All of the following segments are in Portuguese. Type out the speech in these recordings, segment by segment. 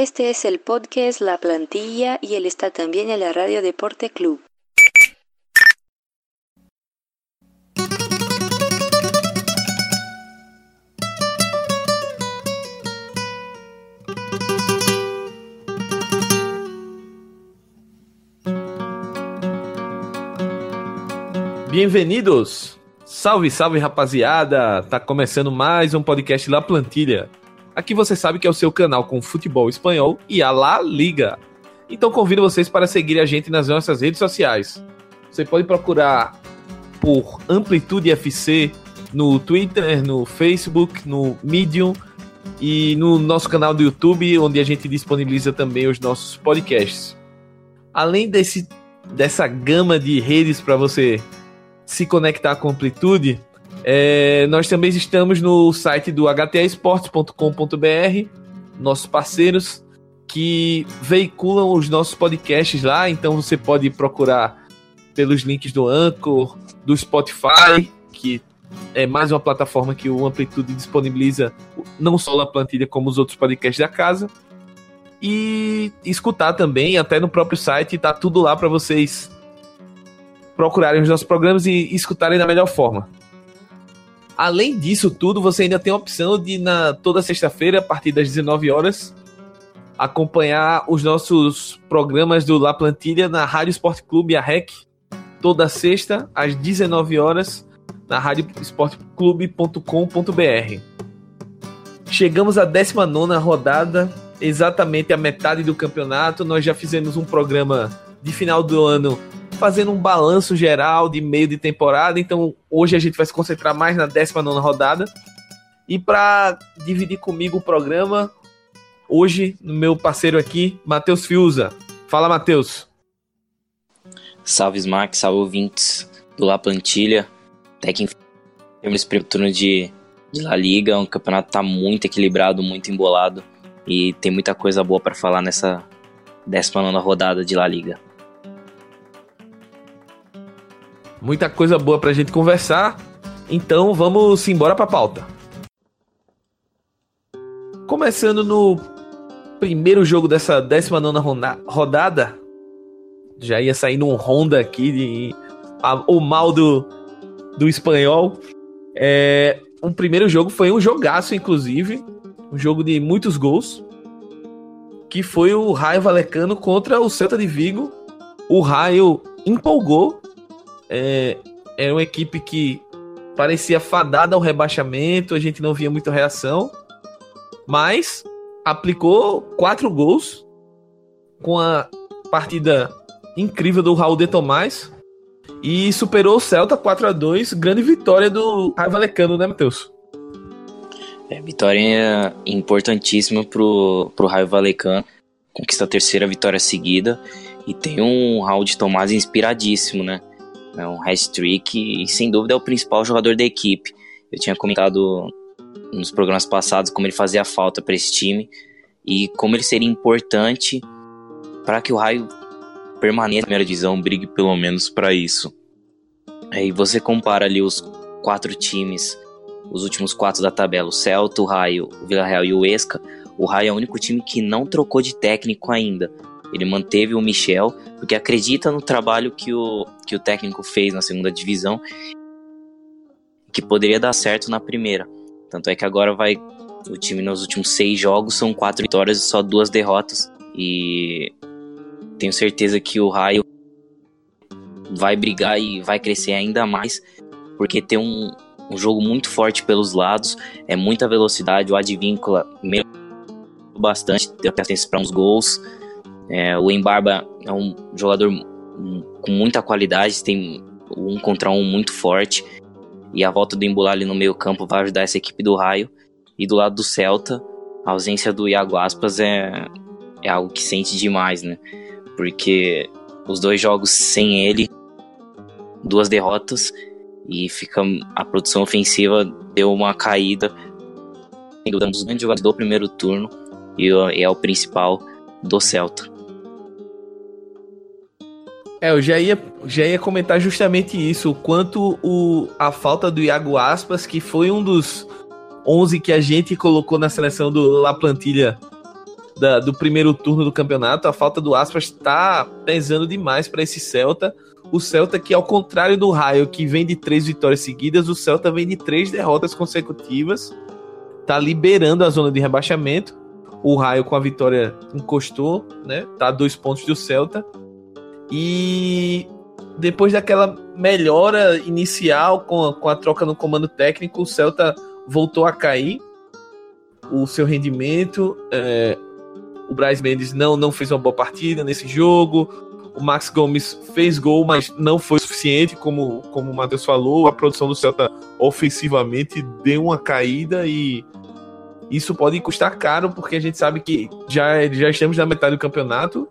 Este es el podcast La Plantilla y él está también en la Radio Deporte Club. Bem-vindos! Salve, salve rapaziada! Tá começando mais um podcast La Plantilha. Aqui você sabe que é o seu canal com futebol espanhol e a La Liga. Então convido vocês para seguir a gente nas nossas redes sociais. Você pode procurar por Amplitude FC no Twitter, no Facebook, no Medium e no nosso canal do YouTube, onde a gente disponibiliza também os nossos podcasts. Além desse, dessa gama de redes para você se conectar com Amplitude, é, nós também estamos no site do htesportes.com.br, nossos parceiros que veiculam os nossos podcasts lá, então você pode procurar pelos links do Anchor, do Spotify, que é mais uma plataforma que o Amplitude disponibiliza não só a plantilha como os outros podcasts da casa. E escutar também, até no próprio site, tá tudo lá para vocês procurarem os nossos programas e escutarem da melhor forma. Além disso tudo, você ainda tem a opção de, na toda sexta-feira, a partir das 19 horas, acompanhar os nossos programas do La Plantilha na Rádio Esporte Clube, a REC, toda sexta, às 19 horas, na radioesporteclube.com.br. Chegamos à 19 rodada, exatamente a metade do campeonato. Nós já fizemos um programa de final do ano fazendo um balanço geral de meio de temporada. Então hoje a gente vai se concentrar mais na 19 rodada. E para dividir comigo o programa, hoje, meu parceiro aqui, Matheus Fiuza. Fala, Matheus. Salve, Smack, salve ouvintes do La Plantilha. Até que temos esse primeiro turno de, de La Liga. O campeonato tá muito equilibrado, muito embolado. E tem muita coisa boa para falar nessa 19 rodada de La Liga. Muita coisa boa pra gente conversar. Então vamos embora pra pauta. Começando no primeiro jogo dessa 19 rodada, já ia sair num Honda aqui de a, o mal do, do espanhol. É, um primeiro jogo foi um jogaço, inclusive, um jogo de muitos gols, que foi o Raio Valecano contra o Celta de Vigo. O Raio empolgou é, era uma equipe que parecia fadada ao rebaixamento, a gente não via muita reação, mas aplicou quatro gols com a partida incrível do Raul de Tomás e superou o Celta 4 a 2 grande vitória do Raio Valecano, né, Matheus? É, vitória importantíssima pro, pro Raio Valecano, conquista a terceira vitória seguida e tem um Raul de Tomás inspiradíssimo, né? É um hat-trick e sem dúvida é o principal jogador da equipe. Eu tinha comentado nos programas passados como ele fazia falta para esse time e como ele seria importante para que o Raio permaneça na primeira divisão, brigue pelo menos para isso. Aí você compara ali os quatro times, os últimos quatro da tabela, o Celta, o Raio, o Vila Real e o Esca. O Raio é o único time que não trocou de técnico ainda. Ele manteve o Michel, porque acredita no trabalho que o, que o técnico fez na segunda divisão, que poderia dar certo na primeira. Tanto é que agora vai. O time nos últimos seis jogos são quatro vitórias e só duas derrotas. E tenho certeza que o Raio vai brigar e vai crescer ainda mais, porque tem um, um jogo muito forte pelos lados, é muita velocidade, o Advíncula bastante, deu assistência para uns gols. É, o Embarba é um jogador com muita qualidade, tem um contra um muito forte. E a volta do Embular ali no meio campo vai ajudar essa equipe do Raio. E do lado do Celta, a ausência do Iago Aspas é, é algo que sente demais, né? Porque os dois jogos sem ele, duas derrotas, e fica a produção ofensiva deu uma caída. Um dos grandes jogadores do primeiro turno e é o principal do Celta. É, eu já ia, já ia comentar justamente isso, o quanto o, a falta do Iago Aspas, que foi um dos 11 que a gente colocou na seleção do La Plantilha da, do primeiro turno do campeonato, a falta do Aspas está pesando demais para esse Celta. O Celta, que ao contrário do Raio, que vem de três vitórias seguidas, o Celta vem de três derrotas consecutivas. Tá liberando a zona de rebaixamento. O Raio com a vitória encostou, né? Tá a dois pontos do Celta. E depois daquela melhora inicial com a, com a troca no comando técnico, o Celta voltou a cair o seu rendimento. É, o Braz Mendes não, não fez uma boa partida nesse jogo. O Max Gomes fez gol, mas não foi suficiente, como, como o Matheus falou. A produção do Celta ofensivamente deu uma caída e isso pode custar caro, porque a gente sabe que já, já estamos na metade do campeonato.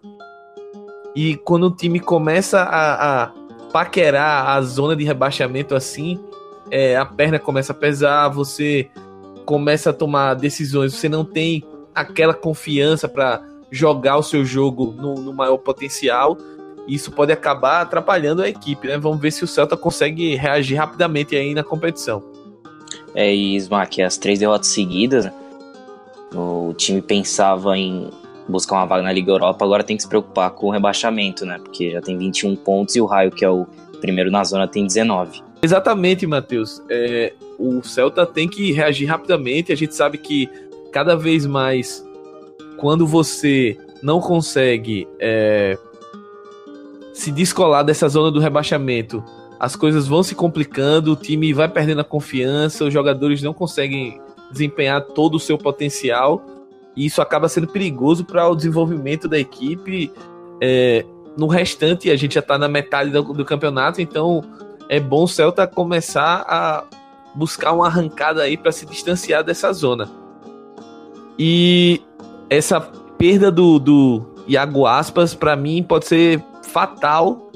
E quando o time começa a, a paquerar a zona de rebaixamento assim, é, a perna começa a pesar, você começa a tomar decisões, você não tem aquela confiança para jogar o seu jogo no, no, maior potencial. Isso pode acabar atrapalhando a equipe, né? Vamos ver se o Celta consegue reagir rapidamente aí na competição. É, e Smack, as três derrotas seguidas, o time pensava em buscar uma vaga na Liga Europa, agora tem que se preocupar com o rebaixamento, né? Porque já tem 21 pontos e o Raio, que é o primeiro na zona, tem 19. Exatamente, Matheus. É, o Celta tem que reagir rapidamente. A gente sabe que cada vez mais, quando você não consegue é, se descolar dessa zona do rebaixamento, as coisas vão se complicando, o time vai perdendo a confiança, os jogadores não conseguem desempenhar todo o seu potencial e isso acaba sendo perigoso para o desenvolvimento da equipe. É, no restante, a gente já está na metade do, do, campeonato, então é bom o Celta começar a buscar uma arrancada aí para se distanciar dessa zona. E essa perda do, do Iago Aspas, para mim, pode ser fatal.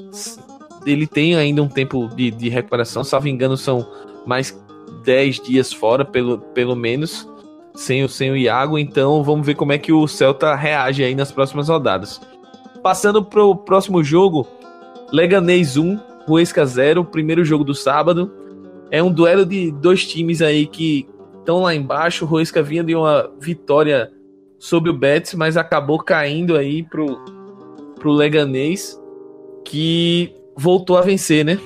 Ele tem ainda um tempo de, de recuperação, salvo engano, são mais 10 dias fora, pelo, pelo menos sem o, sem o Iago, então vamos ver como é que o Celta reage aí nas próximas rodadas. Passando pro próximo jogo, Leganês 1, Huesca 0, primeiro jogo do sábado. É um duelo de dois times aí que estão lá embaixo. O Huesca vinha de uma vitória sobre o Betis, mas acabou caindo aí pro, pro Leganês, que voltou a vencer, né?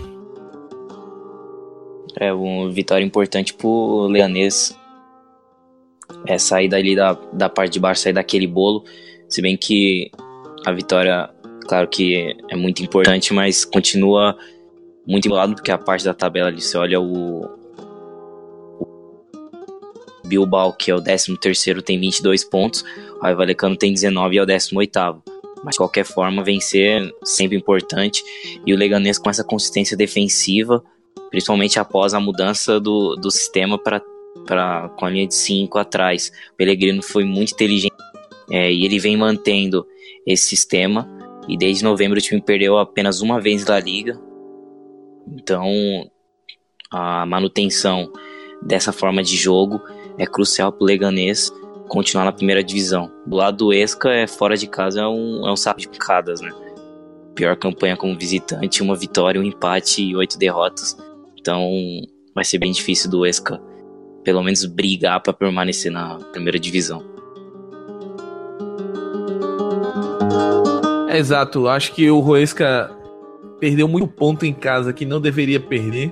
É uma vitória importante pro Leganês é, sair dali da, da parte de baixo, sair daquele bolo. Se bem que a vitória, claro que é muito importante, mas continua muito embolado, porque a parte da tabela ali, você olha o, Bilbao, que é o 13 terceiro, tem 22 pontos, o Valecano tem 19 e é o 18 oitavo. Mas de qualquer forma, vencer é sempre importante. E o Leganês com essa consistência defensiva, principalmente após a mudança do, do sistema para pra, com a linha de 5 atrás. O Pellegrino foi muito inteligente é, e ele vem mantendo esse sistema. E desde novembro o time perdeu apenas uma vez da liga. Então a manutenção dessa forma de jogo é crucial para o Leganês continuar na primeira divisão. Do lado do Esca, é fora de casa é um, é um saco de picadas, né? Pior campanha como visitante, uma vitória, um empate e oito derrotas. Então vai ser bem difícil do Esca pelo menos brigar para permanecer na primeira divisão. Exato, acho que o Roesca perdeu muito ponto em casa que não deveria perder,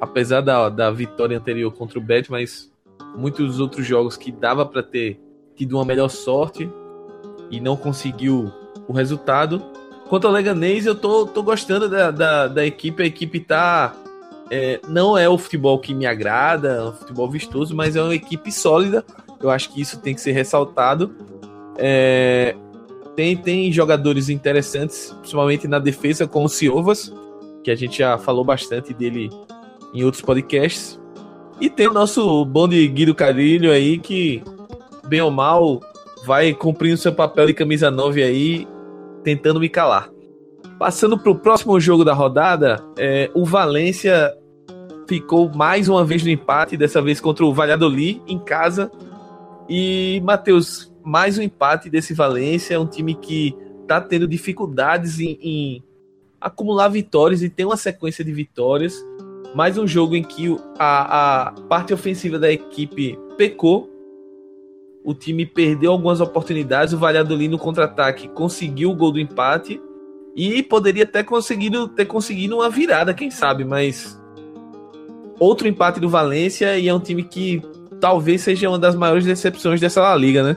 apesar da, da vitória anterior contra o Bet, mas muitos outros jogos que dava para ter tido uma melhor sorte e não conseguiu o resultado. Quanto ao Leganês, eu tô, tô gostando da, da, da equipe, a equipe tá é, não é o futebol que me agrada, é um futebol vistoso, mas é uma equipe sólida. Eu acho que isso tem que ser ressaltado. É, tem, tem jogadores interessantes, principalmente na defesa, como o Ciovas, que a gente já falou bastante dele em outros podcasts. E tem o nosso bonde Guido Carilho aí, que, bem ou mal, vai cumprindo seu papel de camisa 9 aí, tentando me calar. Passando para o próximo jogo da rodada, é, o Valência ficou mais uma vez no empate, dessa vez contra o Valladolid em casa. E, Matheus, mais um empate desse Valência, é um time que está tendo dificuldades em, em, acumular vitórias e tem uma sequência de vitórias. Mais um jogo em que a, a parte ofensiva da equipe pecou. o time perdeu algumas oportunidades, o Valladolid no contra-ataque conseguiu o gol do empate e poderia até conseguido ter conseguido uma virada, quem sabe, mas outro empate do Valência e é um time que talvez seja uma das maiores decepções dessa La Liga, né?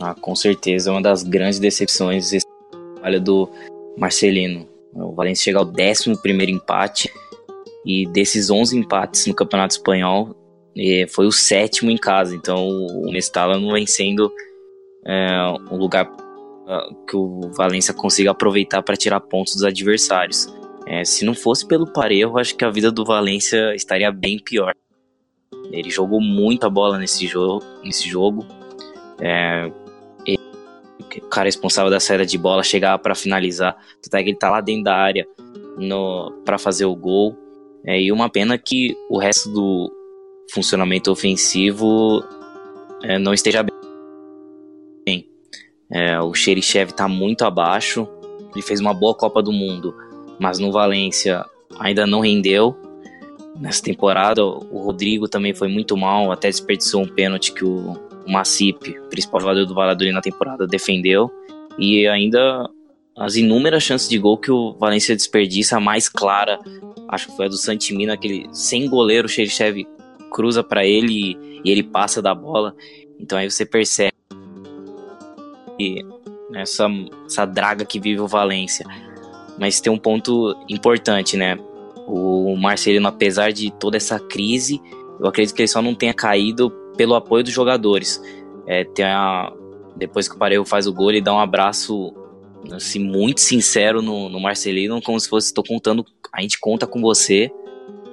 Ah, com certeza, uma das grandes decepções trabalho do Marcelino. O Valência chega ao 11 empate e desses 11 empates no Campeonato Espanhol, foi o sétimo em casa. Então o Mestala não vem sendo é, um lugar que o Valência consiga aproveitar para tirar pontos dos adversários. É, se não fosse pelo Parejo, acho que a vida do Valência estaria bem pior. Ele jogou muita bola nesse jogo. Nesse jogo. É, ele, o cara responsável da saída de bola chegava para finalizar. Tanto é que ele tá lá dentro da área para fazer o gol. É, e uma pena que o resto do funcionamento ofensivo é, não esteja bem. É, o Xerichev está muito abaixo. Ele fez uma boa Copa do Mundo, mas no Valência ainda não rendeu. Nessa temporada, o Rodrigo também foi muito mal, até desperdiçou um pênalti que o, o Macip, principal jogador do Valladolid na temporada, defendeu. E ainda as inúmeras chances de gol que o Valência desperdiça, a mais clara, acho que foi a do Santimina, aquele sem goleiro, o Xerichev cruza para ele e, e, ele passa da bola. Então aí você percebe essa, essa draga que vive o Valência. Mas tem um ponto importante, né? O Marcelino, apesar de toda essa crise, eu acredito que ele só não tenha caído pelo apoio dos jogadores. É, tem a, depois que o Parejo faz o gol, ele dá um abraço assim, muito sincero no, no Marcelino, como se fosse: estou contando, a gente conta com você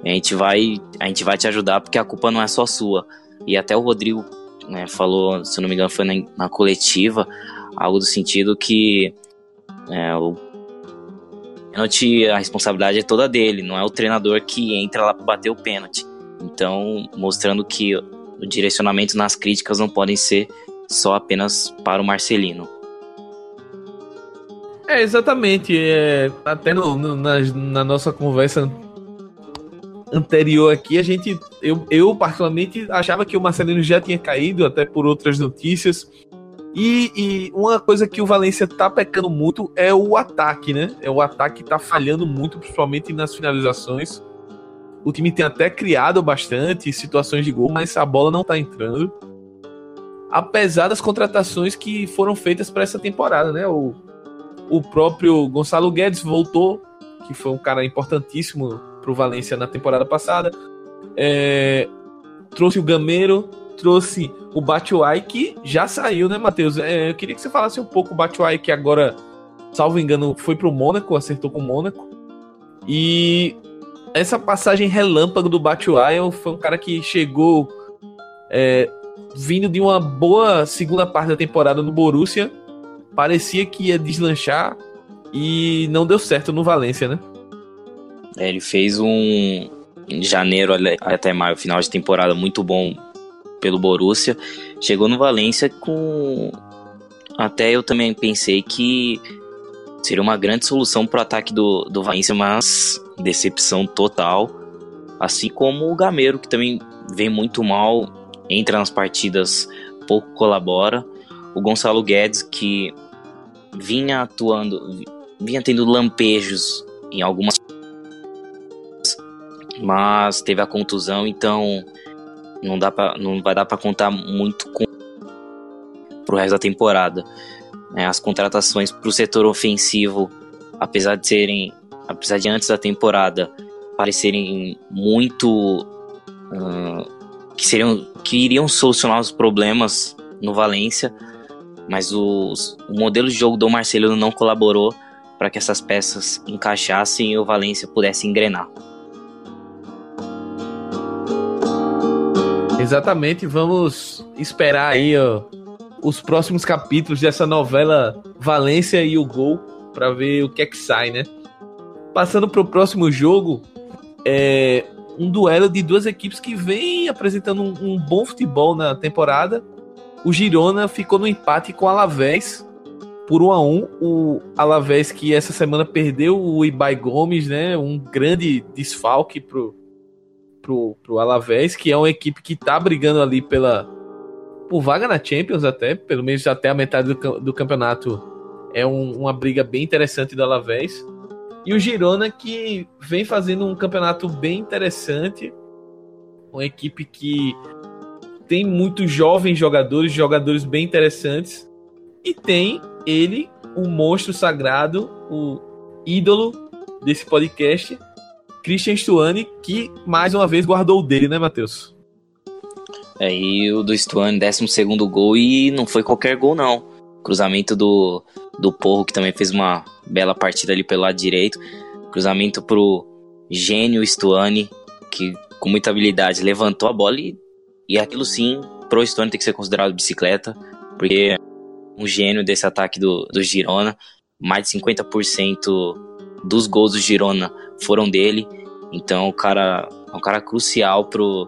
a gente vai, a gente vai te ajudar porque a culpa não é só sua. E até o Rodrigo né, falou, se não me engano, foi na, na coletiva, algo do sentido que é, o pênalti, a responsabilidade é toda dele, não é o treinador que entra lá para bater o pênalti. Então, mostrando que o direcionamento nas críticas não podem ser só apenas para o Marcelino. É, exatamente. É, até no, no, na, na nossa conversa anterior aqui, a gente, eu, eu particularmente achava que o Marcelino já tinha caído, até por outras notícias. E, e, uma coisa que o Valência tá pecando muito é o ataque, né? É o ataque que tá falhando muito, principalmente nas finalizações. O time tem até criado bastante situações de gol, mas a bola não tá entrando. Apesar das contratações que foram feitas para essa temporada, né? O, o próprio Gonçalo Guedes voltou, que foi um cara importantíssimo pro Valência na temporada passada. É, trouxe o Gameiro, trouxe o Batshuayi, que já saiu, né, Matheus? É, eu queria que você falasse um pouco o Batshuayi, que agora, salvo engano, foi pro Mônaco, acertou com o Mônaco. E essa passagem relâmpago do Batshuayi foi um cara que chegou é, vindo de uma boa segunda parte da temporada no Borussia. Parecia que ia deslanchar e não deu certo no Valência, né? É, ele fez um janeiro até maio, final de temporada muito bom pelo Borussia. Chegou no Valência com até eu também pensei que seria uma grande solução para o ataque do, do Valência, mas decepção total. Assim como o Gameiro, que também vem muito mal, entra nas partidas, pouco colabora. O Gonçalo Guedes, que vinha atuando, vinha tendo lampejos em algumas mas teve a contusão, então não dá para não vai dar para contar muito com pro resto da temporada. É, as contratações para o setor ofensivo, apesar de serem, apesar de antes da temporada parecerem muito uh, que seriam que iriam solucionar os problemas no Valência, mas os, o modelo de jogo do Marcelo não colaborou para que essas peças encaixassem e o Valência pudesse engrenar. Exatamente, vamos esperar aí ó, os próximos capítulos dessa novela Valência e o Gol para ver o que é que sai, né? Passando para o próximo jogo, é um duelo de duas equipes que vem apresentando um, um bom futebol na temporada. O Girona ficou no empate com o Alavés por 1 a 1 O Alavés que essa semana perdeu o Ibai Gomes, né? Um grande desfalque pro, pro, pro Alavés, que é uma equipe que tá brigando ali pela, por vaga na Champions até, pelo menos até a metade do, do campeonato é um, uma briga bem interessante do Alavés. E o Girona que vem fazendo um campeonato bem interessante, uma equipe que tem muitos jovens jogadores, jogadores bem interessantes, e tem ele, o monstro sagrado, o ídolo desse podcast, Christian Stuani, que mais uma vez guardou o dele, né, Matheus? É, e o do Stuani, 12 gol, e não foi qualquer gol, não. Cruzamento do, do Porro, que também fez uma bela partida ali pelo lado direito. Cruzamento pro gênio Stuani, que com muita habilidade levantou a bola e, e aquilo sim, pro Stuani tem que ser considerado bicicleta, porque é um gênio desse ataque do, do Girona. Mais de 50% dos gols do Girona foram dele. Então o cara é um cara crucial pro,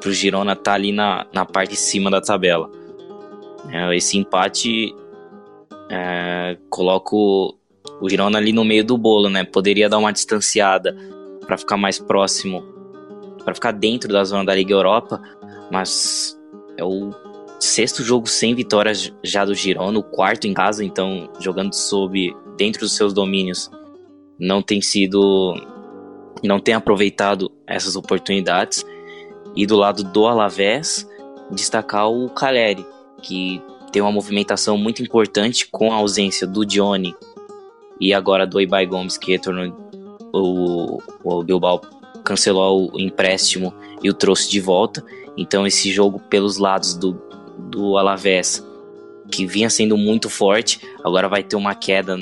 pro Girona estar tá ali na, na parte de cima da tabela. É, esse empate é, coloca o, o Girona ali no meio do bolo, né? Poderia dar uma distanciada para ficar mais próximo, para ficar dentro da zona da Liga Europa, mas é o sexto jogo sem vitórias já do Girona, o quarto em casa, então jogando sob dentro dos seus domínios, não tem sido não tem aproveitado essas oportunidades. E do lado do Alavés, destacar o Caleri, que tem uma movimentação muito importante com a ausência do Johnny e agora do Ibai Gomes, que retornou o, o Bilbao cancelou o empréstimo e o trouxe de volta. Então esse jogo pelos lados do, do Alavés, que vinha sendo muito forte, agora vai ter uma queda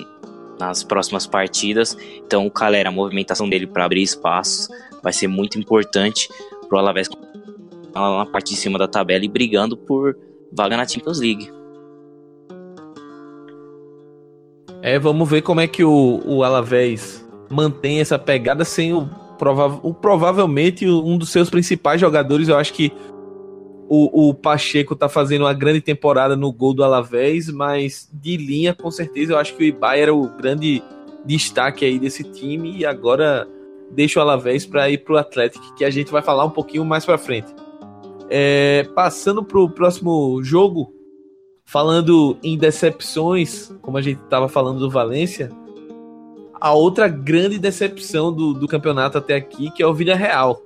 nas próximas partidas. Então o a movimentação dele para abrir espaços vai ser muito importante para o Alavés na parte de cima da tabela e brigando por vaga na Champions League. É, vamos ver como é que o, o Alavés mantém essa pegada sem o, prova o provavelmente um dos seus principais jogadores. Eu acho que o, o Pacheco tá fazendo uma grande temporada no gol do Alavés, mas de linha, com certeza, eu acho que o Ibai era o grande destaque aí desse time e agora deixa o Alavés para ir pro Atlético, que a gente vai falar um pouquinho mais para frente. É, passando pro próximo jogo, falando em decepções, como a gente estava falando do Valência, a outra grande decepção do, do campeonato até aqui, que é o Villarreal.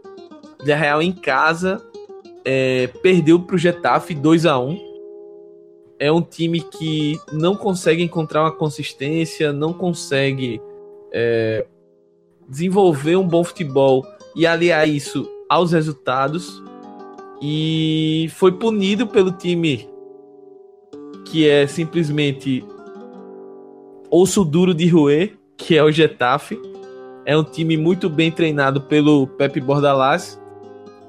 Villarreal em casa é, perdeu para o Getafe 2 a 1 É um time que não consegue encontrar uma consistência, não consegue é, desenvolver um bom futebol e aliar isso aos resultados. E foi punido pelo time que é simplesmente osso duro de roer, que é o Getafe. É um time muito bem treinado pelo Pepe Bordalás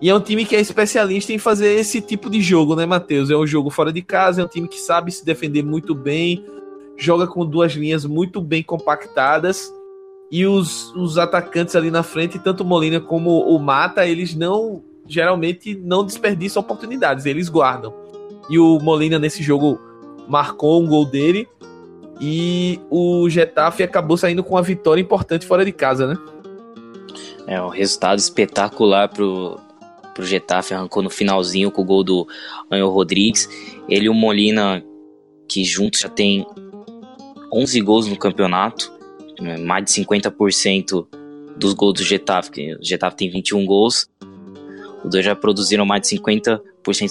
e é um time que é especialista em fazer esse tipo de jogo, né, Matheus? É um jogo fora de casa, é um time que sabe se defender muito bem, joga com duas linhas muito bem compactadas. E os, os atacantes ali na frente, tanto Molina como o Mata, eles não geralmente não desperdiçam oportunidades, eles guardam. E o Molina nesse jogo marcou um gol dele e o Getafe acabou saindo com uma vitória importante fora de casa, né? É um resultado espetacular pro, pro Getafe, arrancou no finalzinho com o gol do Anel Rodrigues. Ele e o Molina, que juntos já tem 11 gols no campeonato, né, mais de 50% dos gols do Getafe, o Getafe tem 21 gols, os dois já produziram mais de 50%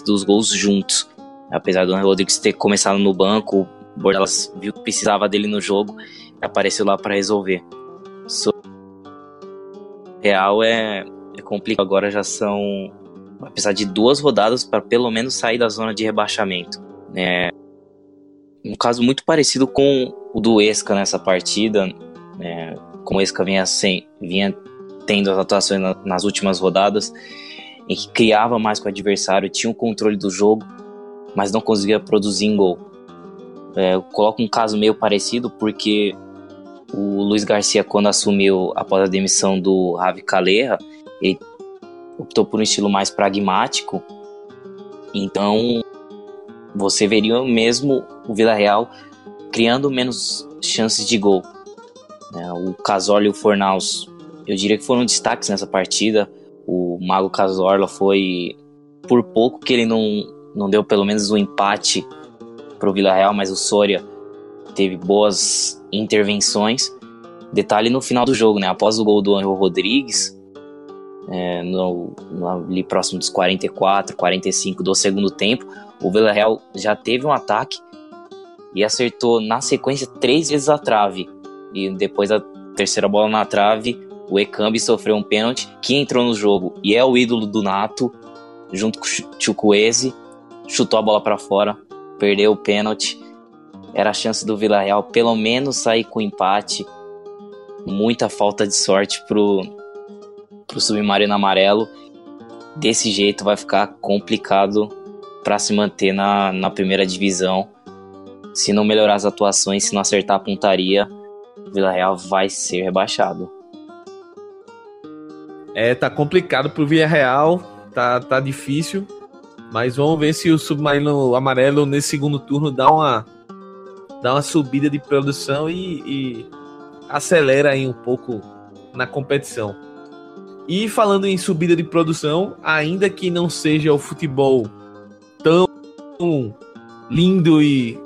dos gols juntos. Apesar do Anel Rodrigues ter começado no banco, o viu que precisava dele no jogo e apareceu lá para resolver. So... Real é é complicado. Agora já são, apesar de duas rodadas, para pelo menos sair da zona de rebaixamento. É um caso muito parecido com o do Esca nessa partida, né, como o Esca vinha, sem, vinha tendo as atuações na, nas últimas rodadas, em que criava mais com o adversário, tinha o controle do jogo, mas não conseguia produzir em gol. É, eu coloco um caso meio parecido porque o Luiz Garcia, quando assumiu após a demissão do Ravi Calera, ele optou por um estilo mais pragmático. Então, você veria mesmo o Vila Real criando menos chances de gol. É, o Casorla e o Fornaus, eu diria que foram destaques nessa partida. O Mago Casorla foi por pouco que ele não não deu pelo menos um empate para o Vila Real, mas o Soria teve boas intervenções. Detalhe no final do jogo, né? Após o gol do Angel Rodrigues, é, no, ali próximo dos 44, 45 do segundo tempo, o Vila Real já teve um ataque e acertou na sequência três vezes a trave. E depois da terceira bola na trave, o Ekambi sofreu um pênalti que entrou no jogo e é o ídolo do Nato, junto com o Chukwueze, chutou a bola para fora, perdeu o pênalti. Era a chance do Vila Real pelo menos sair com empate. Muita falta de sorte pro, pro Submarino Amarelo. Desse jeito vai ficar complicado para se manter na, na primeira divisão. Se não melhorar as atuações, se não acertar a pontaria, Vila Real vai ser rebaixado. É, tá complicado pro Vila Real, tá, tá difícil. Mas vamos ver se o Submarino Amarelo nesse segundo turno dá uma, dá uma subida de produção e, e acelera aí um pouco na competição. E falando em subida de produção, ainda que não seja o futebol tão lindo e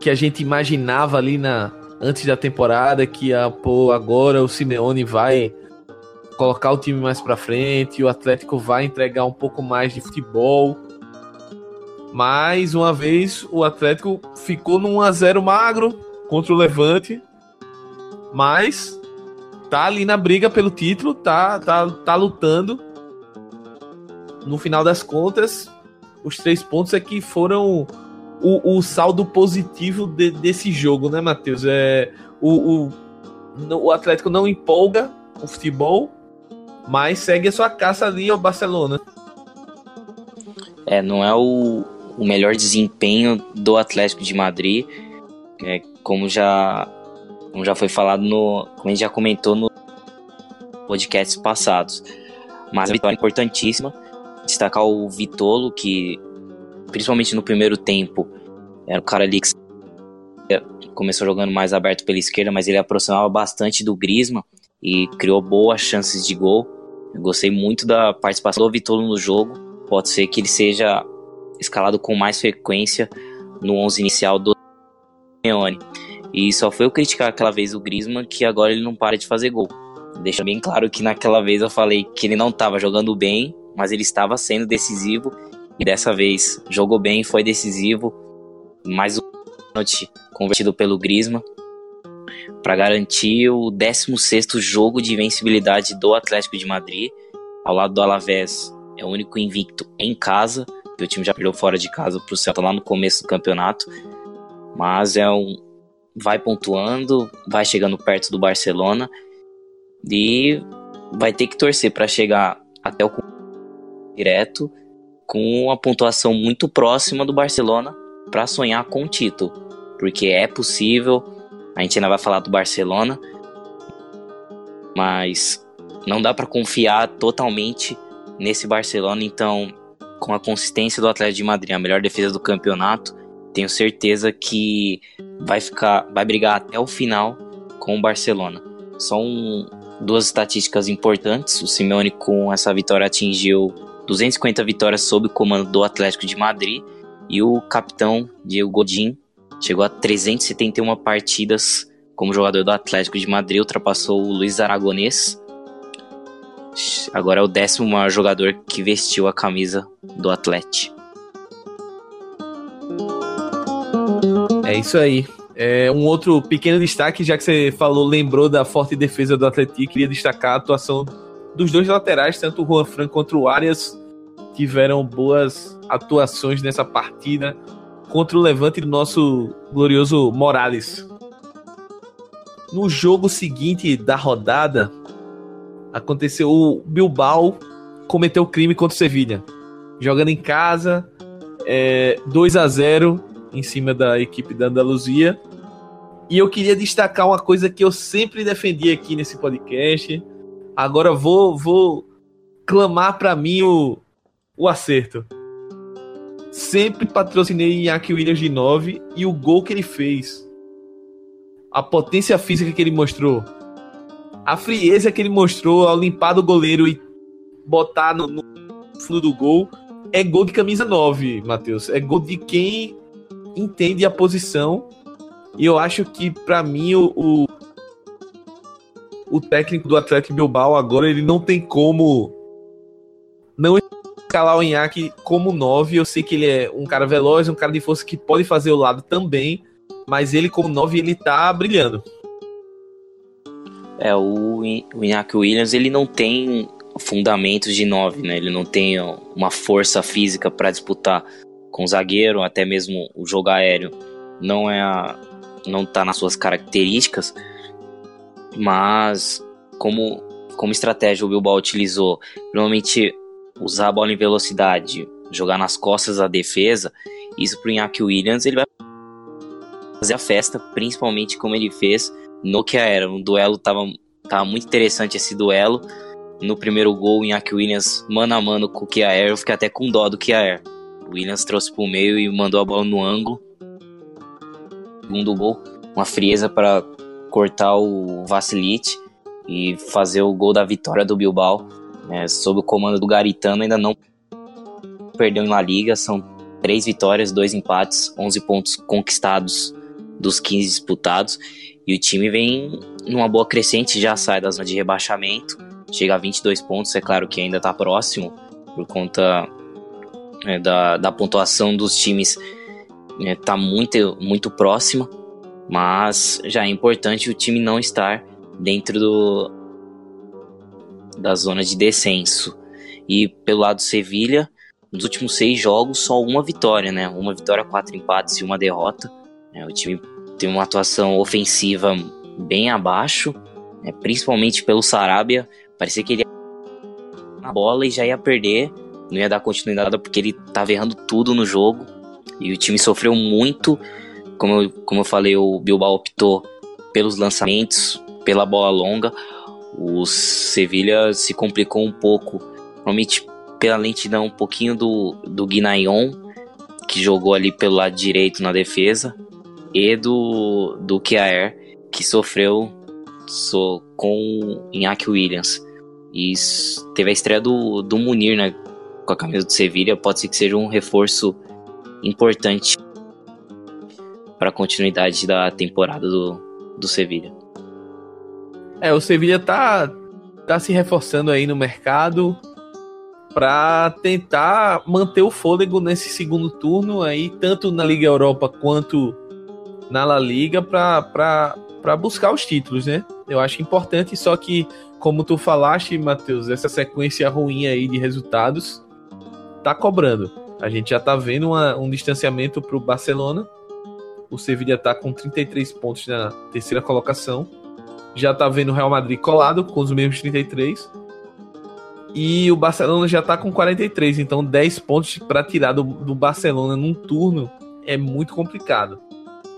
que a gente imaginava ali na antes da temporada que a, pô, agora o Simeone vai colocar o time mais para frente, o Atlético vai entregar um pouco mais de futebol. Mais uma vez o Atlético ficou num 1 a 0 magro contra o Levante, mas tá ali na briga pelo título, tá tá tá lutando. No final das contas, os três pontos é que foram o, o saldo positivo de, desse jogo, né, Matheus? É, o, o, o Atlético não empolga o futebol, mas segue a sua caça ali ao Barcelona. É, não é o, o melhor desempenho do Atlético de Madrid, é, como já como já foi falado no, como a gente já comentou no podcasts passados. Mas a vitória é importantíssima. Destacar o Vitolo, que principalmente no primeiro tempo, era o cara ali que começou jogando mais aberto pela esquerda, mas ele aproximava bastante do Grisma e criou boas chances de gol. Eu gostei muito da participação do Vitolo no jogo. Pode ser que ele seja escalado com mais frequência no 11 inicial do Simeone. E só foi eu criticar aquela vez o Griezmann que agora ele não para de fazer gol. Deixa bem claro que naquela vez eu falei que ele não estava jogando bem, mas ele estava sendo decisivo e dessa vez jogou bem, foi decisivo. Mais um pênalti convertido pelo Griezmann para garantir o 16º jogo de invencibilidade do Atlético de Madrid. Ao lado do Alavés, é o único invicto em casa, que o time já perdeu fora de casa para o Celta lá no começo do campeonato. Mas é um vai pontuando, vai chegando perto do Barcelona e vai ter que torcer para chegar até o direto com uma pontuação muito próxima do Barcelona para sonhar com o título, porque é possível. A gente ainda vai falar do Barcelona, mas não dá para confiar totalmente nesse Barcelona. Então, com a consistência do Atlético de Madrid, a melhor defesa do campeonato, tenho certeza que vai ficar, vai brigar até o final com o Barcelona. Só duas estatísticas importantes. O Simeone com essa vitória atingiu 250 vitórias sob o comando do Atlético de Madrid e o capitão Diego Godin chegou a 371 partidas como jogador do Atlético de Madrid, ultrapassou o Luiz Aragonês. Agora é o décimo maior jogador que vestiu a camisa do Atlético. É isso aí. É, um outro pequeno destaque, já que você falou, lembrou da forte defesa do Atlético, queria destacar a atuação dos dois laterais, tanto o Juan Fran quanto o Arias, tiveram boas atuações nessa partida contra o Levante do nosso glorioso Morales. No jogo seguinte da rodada, aconteceu o Bilbao cometeu crime contra o Sevilha, jogando em casa, é, 2 a 0 em cima da equipe da Andaluzia. E eu queria destacar uma coisa que eu sempre defendi aqui nesse podcast. Agora vou vou clamar para mim o, o acerto. Sempre patrocinei Iñaki Williams de 9 e o gol que ele fez. A potência física que ele mostrou. A frieza que ele mostrou ao limpar do goleiro e botar no, no fundo do gol é gol de camisa 9, Matheus. É gol de quem entende a posição. E eu acho que, para mim, o, o, o, técnico do Atlético Bilbao agora ele não tem como não escalar o Inhaque como 9. Eu sei que ele é um cara veloz, um cara de força que pode fazer o lado também. Mas ele, como 9, ele tá brilhando. É, o, o Williams, ele não tem fundamentos de 9, né? Ele não tem uma força física para disputar com zagueiro, até mesmo o jogo aéreo não é a, não tá nas suas características, mas como como estratégia o Bilbao utilizou, normalmente usar a bola em velocidade, jogar nas costas da defesa, isso pro Iñaki Williams, ele vai fazer a festa, principalmente como ele fez no que era, um duelo tava, tava muito interessante esse duelo, no primeiro gol, o Iñaki Williams mano a mano com o Kiaer, eu fiquei até com dó do Kiaer. O Williams trouxe pro meio e mandou a bola no ângulo. Segundo gol, uma frieza para cortar o Vacilit e fazer o gol da vitória do Bilbao. É, sob o comando do Garitano, ainda não perdeu La Liga, são três vitórias, dois empates, 11 pontos conquistados dos 15 disputados. E o time vem numa boa crescente, já sai da zona de rebaixamento chega a 22 pontos, é claro que ainda está próximo, por conta é, da, da pontuação dos times está é, muito, muito próxima, mas já é importante o time não estar dentro do, da zona de descenso. E pelo lado do Sevilha, nos últimos seis jogos, só uma vitória, né? Uma vitória, quatro empates e uma derrota. É, o time tem uma atuação ofensiva bem abaixo, principalmente pelo Sarabia, Parecia que ele ia na bola e já ia perder, não ia dar continuidade porque ele tava errando tudo no jogo. E o time sofreu muito. Como eu, como eu falei, o Bilbao optou pelos lançamentos, pela bola longa. O Sevilha se complicou um pouco, normalmente pela lentidão um pouquinho do, do Guinayon, que jogou ali pelo lado direito na defesa, e do, do Kiaer, que sofreu so, com Iñaki Williams. E teve a estreia do, do Munir, né? Com a camisa do Sevilha. Pode ser que seja um reforço importante para a continuidade da temporada do, do Sevilha. É, o Sevilha tá, tá se reforçando aí no mercado para tentar manter o fôlego nesse segundo turno aí, tanto na Liga Europa quanto na La Liga, para buscar os títulos, né? Eu acho importante, só que como tu falaste, Matheus, essa sequência ruim aí de resultados tá cobrando. A gente já tá vendo uma, um distanciamento pro Barcelona. O Sevilla tá com 33 pontos na terceira colocação. Já tá vendo o Real Madrid colado com os mesmos 33. E o Barcelona já tá com 43, então 10 pontos para tirar do, do, Barcelona num turno é muito complicado.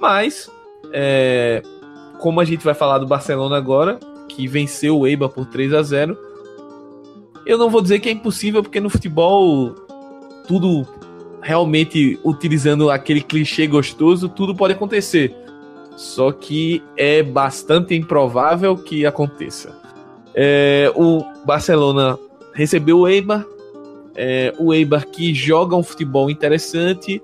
Mas, é, como a gente vai falar do Barcelona agora, que venceu o Eibar por 3 a 0 Eu não vou dizer que é impossível, porque no futebol tudo realmente utilizando aquele clichê gostoso, tudo pode acontecer. Só que é bastante improvável que aconteça. É, o Barcelona recebeu o Eibar, é, o Eibar que joga um futebol interessante,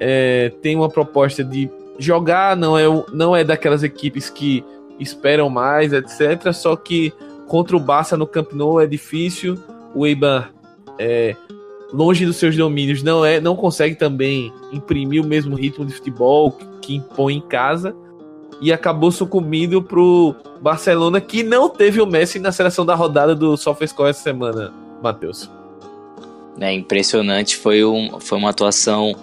é, tem uma proposta de jogar, não é, não é daquelas equipes que esperam mais, etc. Só que contra o Barça no Camp Nou é difícil. O Eibar, é, longe dos seus domínios, não é, não consegue também imprimir o mesmo ritmo de futebol que impõe em casa e acabou sucumbindo pro Barcelona que não teve o Messi na seleção da rodada do SofaScore essa semana, Matheus. É impressionante, foi, um, foi uma atuação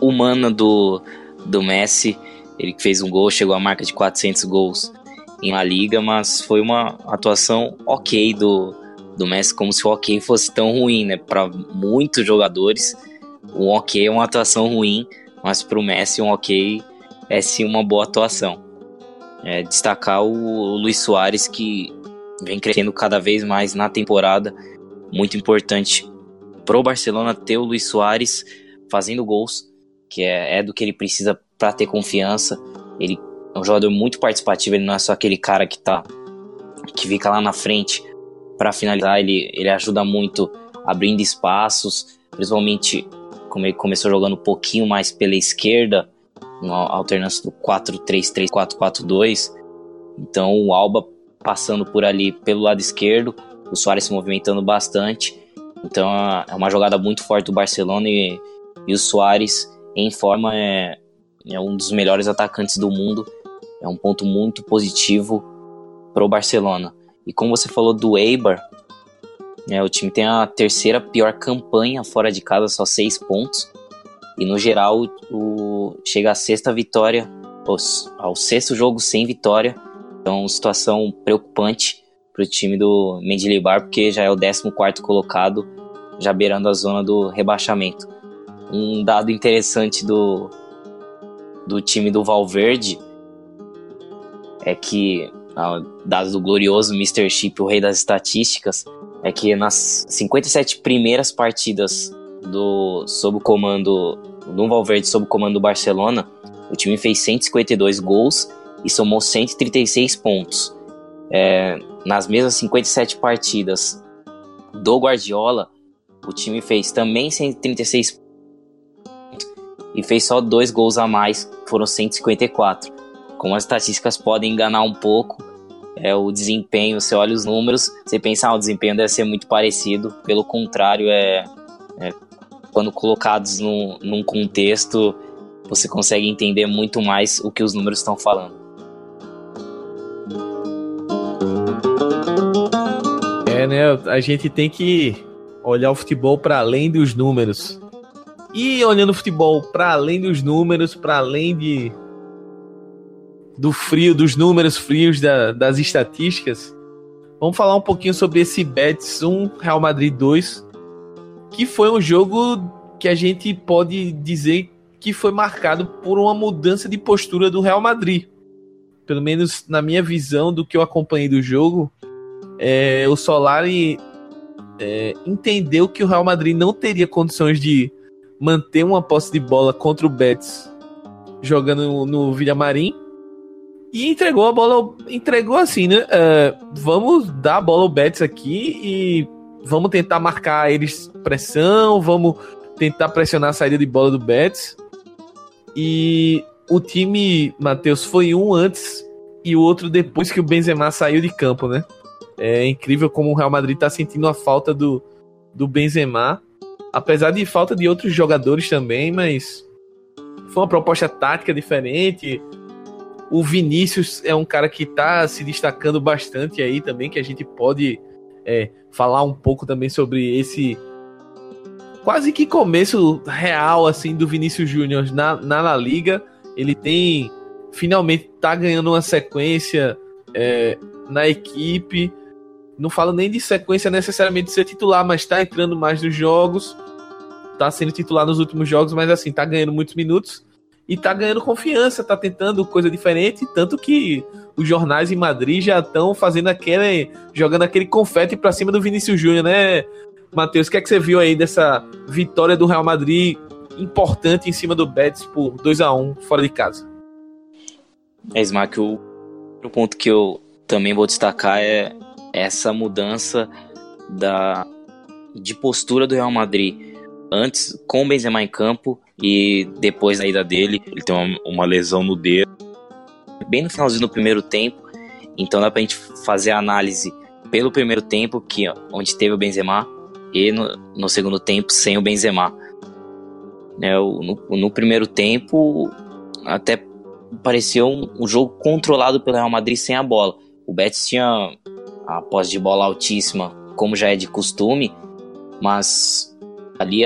humana do, do Messi. Ele fez um gol, chegou à marca de 400 gols em La Liga, mas foi uma atuação ok do, do Messi, como se o ok fosse tão ruim, né? Para muitos jogadores, o ok é uma atuação ruim, mas para o Messi, um ok é sim uma boa atuação. É, destacar o, o Luiz Soares, que vem crescendo cada vez mais na temporada, muito importante pro Barcelona ter o Luiz Soares fazendo gols, que é, é do que ele precisa para ter confiança. Ele é um jogador muito participativo, ele não é só aquele cara que tá que fica lá na frente para finalizar, ele, ele ajuda muito abrindo espaços, principalmente como ele começou jogando um pouquinho mais pela esquerda, uma alternância do 4-3-3, 4-4-2. Então o Alba passando por ali pelo lado esquerdo, o Soares se movimentando bastante. Então é uma jogada muito forte do Barcelona e, e o Soares em forma é, é um dos melhores atacantes do mundo. É um ponto muito positivo para o Barcelona. E como você falou do Eibar, né, o time tem a terceira pior campanha fora de casa, só seis pontos. E no geral, o, chega a sexta vitória, ao sexto jogo sem vitória. Então, situação preocupante para o time do Mendilibar, porque já é o 14 colocado, já beirando a zona do rebaixamento. Um dado interessante do, do time do Valverde é que, dado do glorioso Mr. Chip, o rei das estatísticas, é que nas 57 primeiras partidas do sob o comando do Valverde sob o comando do Barcelona, o time fez 152 gols e somou 136 pontos. É, nas mesmas 57 partidas do Guardiola, o time fez também 136 pontos e fez só dois gols a mais, foram 154. Como as estatísticas podem enganar um pouco, é o desempenho, você olha os números, você pensa, ah, o desempenho deve ser muito parecido. Pelo contrário, é, é quando colocados num, num contexto, você consegue entender muito mais o que os números estão falando. É, né? A gente tem que olhar o futebol para além dos números. E olhando o futebol para além dos números, para além de do frio, dos números frios da, das estatísticas, vamos falar um pouquinho sobre esse Betis 1 Real Madrid 2, que foi um jogo que a gente pode dizer que foi marcado por uma mudança de postura do Real Madrid. Pelo menos na minha visão do que eu acompanhei do jogo, é, o Solari é, entendeu que o Real Madrid não teria condições de manter uma posse de bola contra o Betis jogando no, no Villamarim e entregou a bola, entregou assim, né? Uh, vamos dar a bola ao Betis aqui e vamos tentar marcar eles pressão, vamos tentar pressionar a saída de bola do Betis. E o time, Matheus, foi um antes e o outro depois que o Benzema saiu de campo, né? É incrível como o Real Madrid tá sentindo a falta do, do Benzema, apesar de falta de outros jogadores também, mas foi uma proposta tática diferente. O Vinícius é um cara que tá se destacando bastante aí também, que a gente pode é, falar um pouco também sobre esse quase que começo real assim do Vinícius Júnior na, na Liga. Ele tem finalmente tá ganhando uma sequência é, na equipe. Não falo nem de sequência necessariamente de ser titular, mas tá entrando mais nos jogos. Tá sendo titular nos últimos jogos, mas assim, tá ganhando muitos minutos e tá ganhando confiança, tá tentando coisa diferente, tanto que os jornais em Madrid já estão fazendo aquele jogando aquele confete para cima do Vinícius Júnior, né? Matheus, o que é que você viu aí dessa vitória do Real Madrid importante em cima do Betis por 2 a 1 fora de casa? É, Smack, o ponto que eu também vou destacar é essa mudança da de postura do Real Madrid antes com o Benzema em campo e depois da ida dele, ele tem uma, uma lesão no dedo bem no finalzinho do primeiro tempo, então dá pra gente fazer a análise pelo primeiro tempo, que onde teve o Benzema, e no, no segundo tempo sem o Benzema. Né, no, no primeiro tempo, até pareceu um, um, jogo controlado pelo Real Madrid sem a bola. O Betis tinha a posse de bola altíssima, como já é de costume, mas ali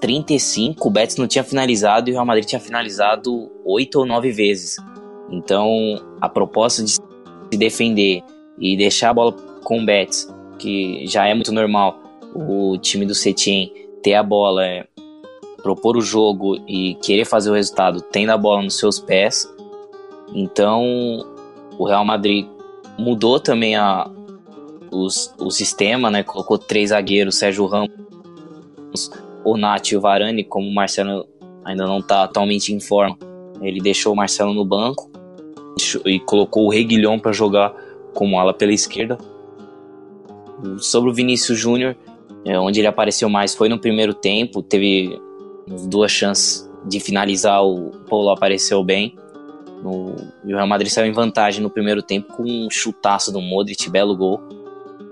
35 o Betis não tinha finalizado e o Real Madrid tinha finalizado 8 ou 9 vezes. Então a proposta de se defender e deixar a bola com o Betis, que já é muito normal, o time do Setien ter a bola, é, propor o jogo e querer fazer o resultado tendo a bola nos seus pés. Então o Real Madrid mudou também a, os, o sistema, né? Colocou três zagueiros, Sérgio Ramos, o Nath e o Varane, como o Marcelo ainda não está atualmente em forma, ele deixou o Marcelo no banco e colocou o Reguilhão para jogar como ala pela esquerda. Sobre o Vinícius Júnior, É, onde ele apareceu mais foi no primeiro tempo, teve duas chances de finalizar, o Paulo apareceu bem. No, e o Real Madrid saiu em vantagem no primeiro tempo com um chutaço do Modric, belo gol,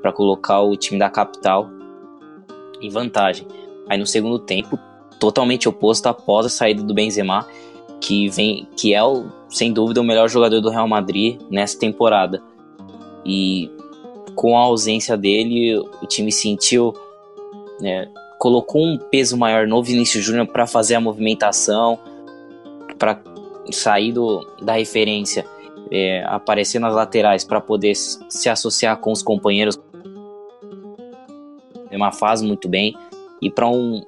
para colocar o time da capital em vantagem. Aí no segundo tempo, totalmente oposto após a saída do Benzema, que vem, que é o, sem dúvida o melhor jogador do Real Madrid nessa temporada. E com a ausência dele, o time sentiu, né, colocou um peso maior no Vinícius Júnior para fazer a movimentação, para sair do, da referência, é, aparecer nas laterais para poder se associar com os companheiros. Uma fase muito bem. E para um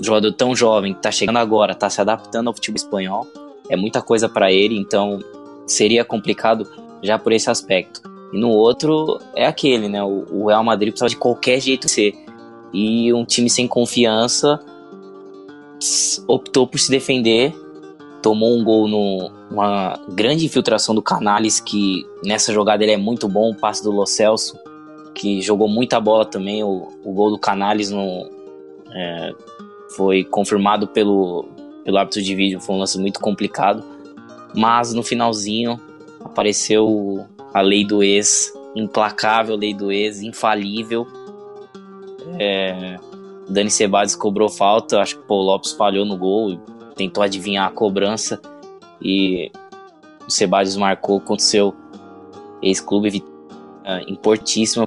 jogador tão jovem que está chegando agora, está se adaptando ao futebol espanhol, é muita coisa para ele, então seria complicado já por esse aspecto. E no outro é aquele, né? O, Real Madrid precisa de qualquer jeito ser. E um time sem confiança optou por se defender, tomou um gol numa grande infiltração do Canales, que nessa jogada ele é muito bom, o passe do Lo Celso, que jogou muita bola também, o, o gol do Canales no, é, foi confirmado pelo, pelo árbitro de vídeo, foi um lance muito complicado, mas no finalzinho apareceu a lei do ex, implacável lei do ex, infalível, é, Dani Sebades cobrou falta, acho que o Paul Lopes falhou no gol, tentou adivinhar a cobrança e o Sebades marcou seu ex-clube é, importantíssima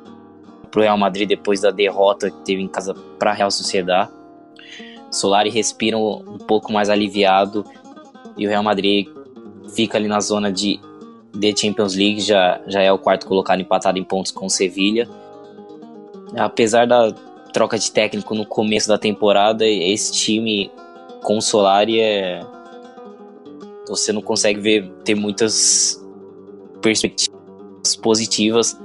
para o Real Madrid depois da derrota que teve em casa para a Real Sociedade. Solari respira um, um pouco mais aliviado e o Real Madrid fica ali na zona de, de Champions League, já, já é o quarto colocado empatado em pontos com o Sevilha. Apesar da troca de técnico no começo da temporada, esse time com o Solari é. Você não consegue ver ter muitas perspectivas positivas,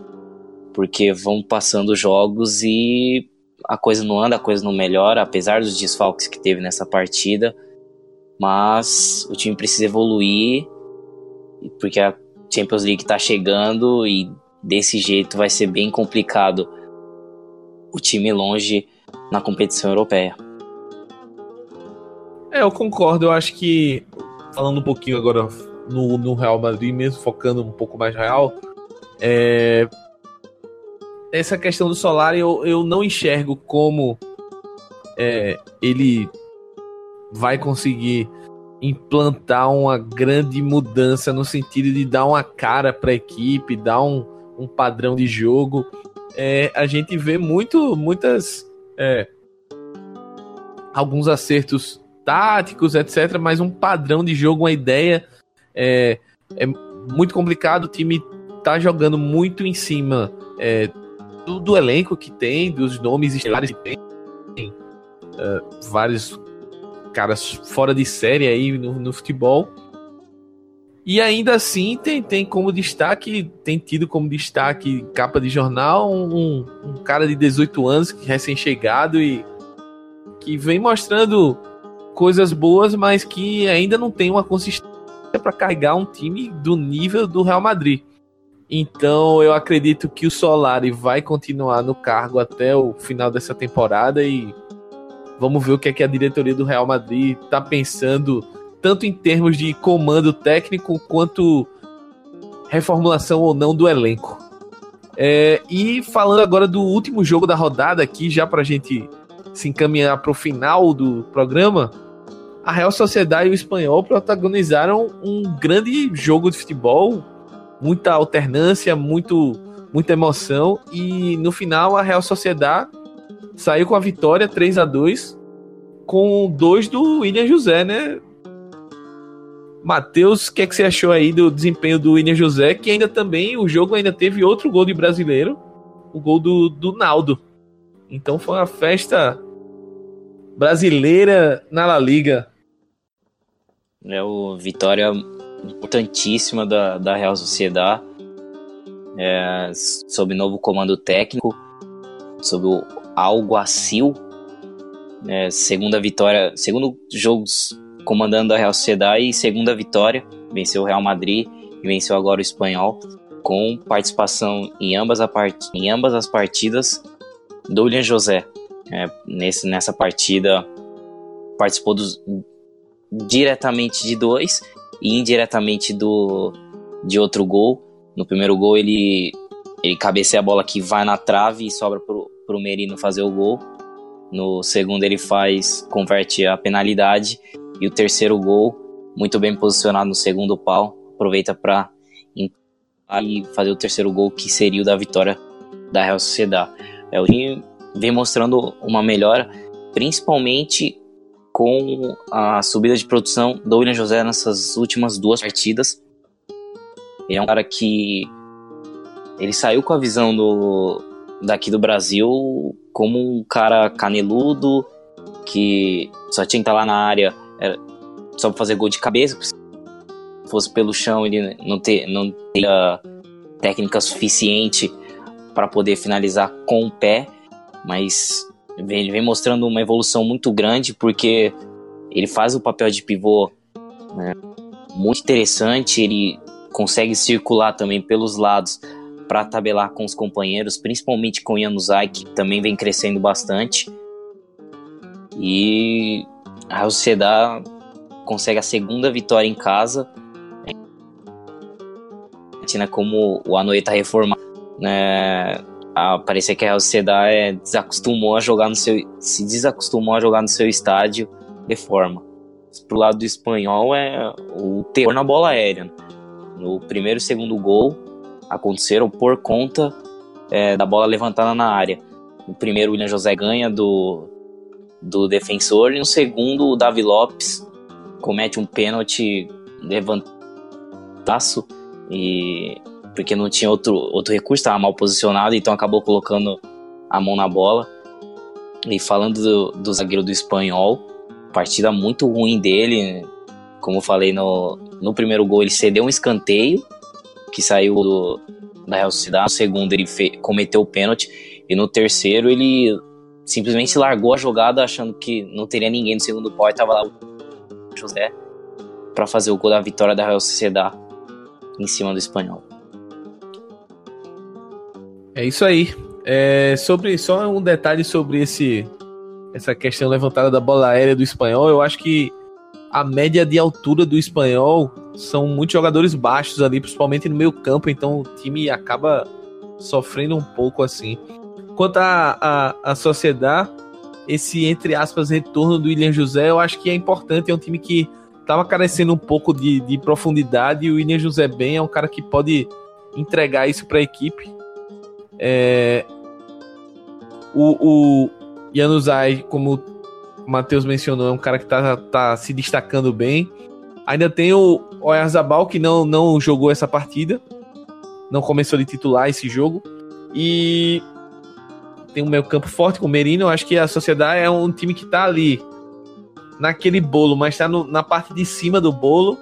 porque vão passando jogos e a coisa não anda, a coisa não melhora, apesar dos desfalques que teve nessa partida. Mas o time precisa evoluir, porque a Champions League está chegando e desse jeito vai ser bem complicado o time longe na competição europeia. É, eu concordo. Eu acho que, falando um pouquinho agora no, no Real Madrid, mesmo focando um pouco mais real, é, essa questão do Solar eu, eu não enxergo como é, ele vai conseguir implantar uma grande mudança no sentido de dar uma cara para a equipe, dar um, um padrão de jogo é, a gente vê muito, muitas. É, alguns acertos táticos, etc., mas um padrão de jogo, uma ideia. É, é muito complicado. O time tá jogando muito em cima é, do, do, elenco que tem, dos nomes estelares que tem. É, vários caras fora de série aí no, no futebol. E ainda assim tem, tem como destaque, tem tido como destaque capa de jornal um, um cara de 18 anos, recém-chegado e que vem mostrando coisas boas, mas que ainda não tem uma consistência para carregar um time do nível do Real Madrid. Então eu acredito que o Solari vai continuar no cargo até o final dessa temporada e vamos ver o que é que a diretoria do Real Madrid está pensando tanto em termos de comando técnico quanto reformulação ou não do elenco. É, e falando agora do último jogo da rodada aqui, já para a gente se encaminhar para o final do programa, a Real Sociedade e o Espanhol protagonizaram um grande jogo de futebol, muita alternância, muito, muita emoção e no final a Real Sociedade saiu com a vitória 3 a 2 com dois do William José, né? Matheus, o que, é que você achou aí do desempenho do William José? Que ainda também, o jogo ainda teve outro gol de brasileiro, o gol do, do Naldo. Então foi uma festa brasileira na La Liga. É o vitória importantíssima da, da Real Sociedade, é, sob novo comando técnico, sob o Alguacil, é, segunda vitória, segundo jogos comandando a Real Sociedade e segunda vitória, venceu o Real Madrid e venceu agora o Espanhol, com participação em ambas, part... em ambas as partidas do William José. é, nesse, nessa partida participou dos, diretamente de dois indiretamente do, de outro gol. No primeiro gol ele, ele cabeceia a bola que vai na trave e sobra pro, pro Merino fazer o gol. No segundo ele faz, converte a penalidade. E o terceiro gol, muito bem posicionado no segundo pau, aproveita para e fazer o terceiro gol que seria o da vitória da Real Sociedad. É, o vem mostrando uma melhora, principalmente com a subida de produção do William José nessas últimas duas partidas. Ele é um cara que ele saiu com a visão do daqui do Brasil como um cara caneludo que só tinha que estar lá na área era, só para fazer gol de cabeça. Se fosse pelo chão, ele não, ter, não teria técnica suficiente para poder finalizar com o pé, mas ele vem mostrando uma evolução muito grande porque ele faz o papel de pivô né, muito interessante, ele consegue circular também pelos lados para tabelar com os companheiros, principalmente com o Januzaj, que também vem crescendo bastante. E a Sociedade consegue a segunda vitória em casa. Né, como o Anoeta reformado, né, a, parecia que a Real é, desacostumou a jogar no seu se desacostumou a jogar no seu estádio de forma. Pro lado do espanhol é o terror na bola aérea. No primeiro e segundo gol aconteceram por conta é, da bola levantada na área. O primeiro o William José ganha do, do defensor e no segundo o Davi Lopes comete um pênalti levantaço e porque não tinha outro, outro recurso, estava mal posicionado, então acabou colocando a mão na bola. E falando do, do zagueiro do espanhol, partida muito ruim dele. Como eu falei no, no primeiro gol, ele cedeu um escanteio que saiu do, da Real Sociedade. No segundo, ele fe, cometeu o pênalti. E no terceiro, ele simplesmente largou a jogada achando que não teria ninguém no segundo pau. E tava lá o José para fazer o gol da vitória da Real Sociedade em cima do espanhol. É isso aí. É, sobre só um detalhe sobre esse essa questão levantada da bola aérea do espanhol, eu acho que a média de altura do espanhol são muitos jogadores baixos ali, principalmente no meio campo, então o time acaba sofrendo um pouco assim. Quanto à a, a, a, sociedade, esse entre aspas retorno do William José, eu acho que é importante, é um time que estava carecendo um pouco de, de profundidade e o William José bem é um cara que pode entregar isso para a equipe. É, o, o como o Matheus mencionou, é um cara que tá, tá se destacando bem. Ainda tem o Oyarzabal, que não, não jogou essa partida. Não começou de titular esse jogo. E tem um meio campo forte com o Merino. Eu acho que a Sociedade é um time que tá ali naquele bolo, mas tá no, na parte de cima do bolo.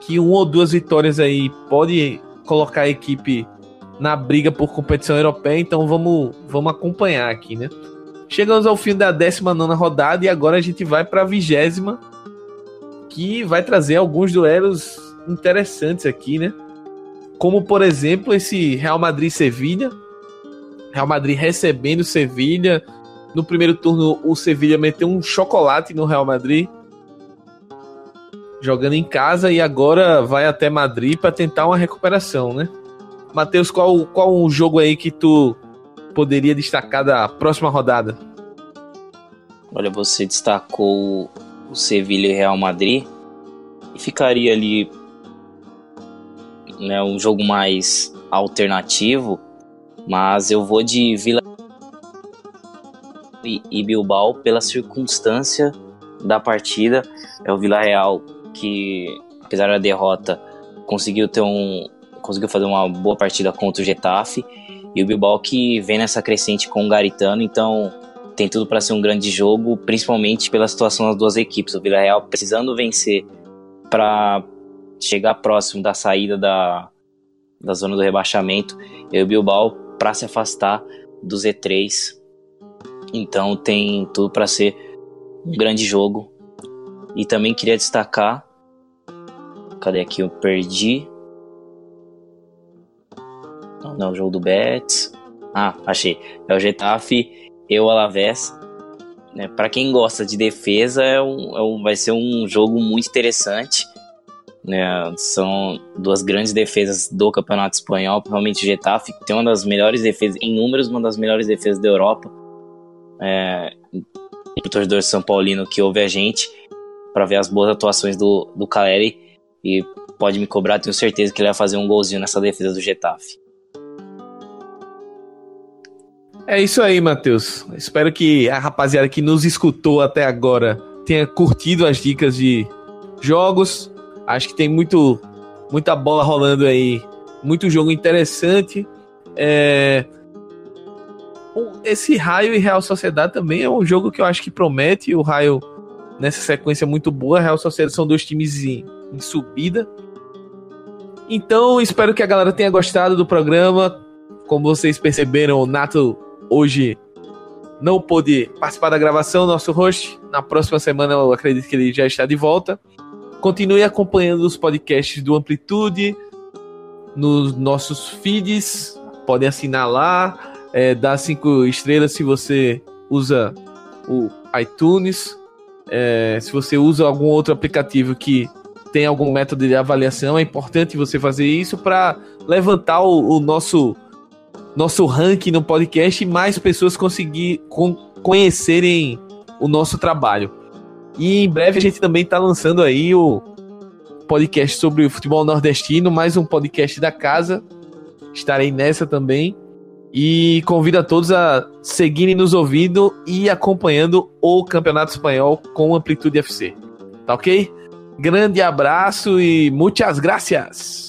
Que uma ou duas vitórias aí pode colocar a equipe na briga por competição europeia, então vamos, vamos acompanhar aqui, né? Chegamos ao fim da 19 rodada e agora a gente vai para a vigésima, que vai trazer alguns duelos interessantes aqui, né? Como, por exemplo, esse Real Madrid-Sevilha. Real Madrid recebendo Sevilha. No primeiro turno, o Sevilha meteu um chocolate no Real Madrid. Jogando em casa e agora vai até Madrid para tentar uma recuperação, né? Matheus, qual, qual um jogo aí que tu poderia destacar da próxima rodada? Olha, você destacou o Sevilha e Real Madrid e ficaria ali né, um jogo mais alternativo, mas eu vou de Vila e Bilbao pela circunstância da partida. É o Vila Real que, apesar da derrota, conseguiu ter um, conseguiu fazer uma boa partida contra o Getafe. E o Bilbao que vem nessa crescente com o Garitano, então tem tudo para ser um grande jogo, principalmente pela situação das duas equipes. O Villarreal precisando vencer para chegar próximo da saída da, da zona do rebaixamento e o Bilbao para se afastar do Z3. Então tem tudo para ser um grande jogo. E também queria destacar. Cadê aqui? Eu perdi. Não, o jogo do Betis. Ah, achei. É o Getafe e o Alavés. Né? Para quem gosta de defesa, é um, é um, vai ser um jogo muito interessante. Né? São duas grandes defesas do Campeonato Espanhol, principalmente o Getafe, tem uma das melhores defesas, em números, uma das melhores defesas da Europa. É, o torcedor São Paulino que ouve a gente, para ver as boas atuações do, do Caleri, e pode me cobrar, tenho certeza que ele vai fazer um golzinho nessa defesa do Getafe. É isso aí, Matheus. Espero que a rapaziada que nos escutou até agora tenha curtido as dicas de jogos. Acho que tem muito, muita bola rolando aí, muito jogo interessante. É... Esse Raio e Real Sociedade também é um jogo que eu acho que promete. O Raio nessa sequência muito boa. Real Sociedade são dois times em, em subida. Então, espero que a galera tenha gostado do programa. Como vocês perceberam, o Nato hoje não pôde participar da gravação, nosso host. Na próxima semana eu acredito que ele já está de volta. Continue acompanhando os podcasts do Amplitude nos nossos feeds. Podem assinar lá, é, dar cinco estrelas se você usa o iTunes. É, se você usa algum outro aplicativo que tem algum método de avaliação, é importante você fazer isso para levantar o, o nosso nosso ranking no podcast e mais pessoas conseguir con conhecerem o nosso trabalho. E em breve a gente também está lançando aí o podcast sobre o futebol nordestino, mais um podcast da casa. Estarei nessa também. E convido a todos a seguirem nos ouvindo e acompanhando o Campeonato Espanhol com Amplitude FC. Tá ok? Grande abraço e muitas gracias!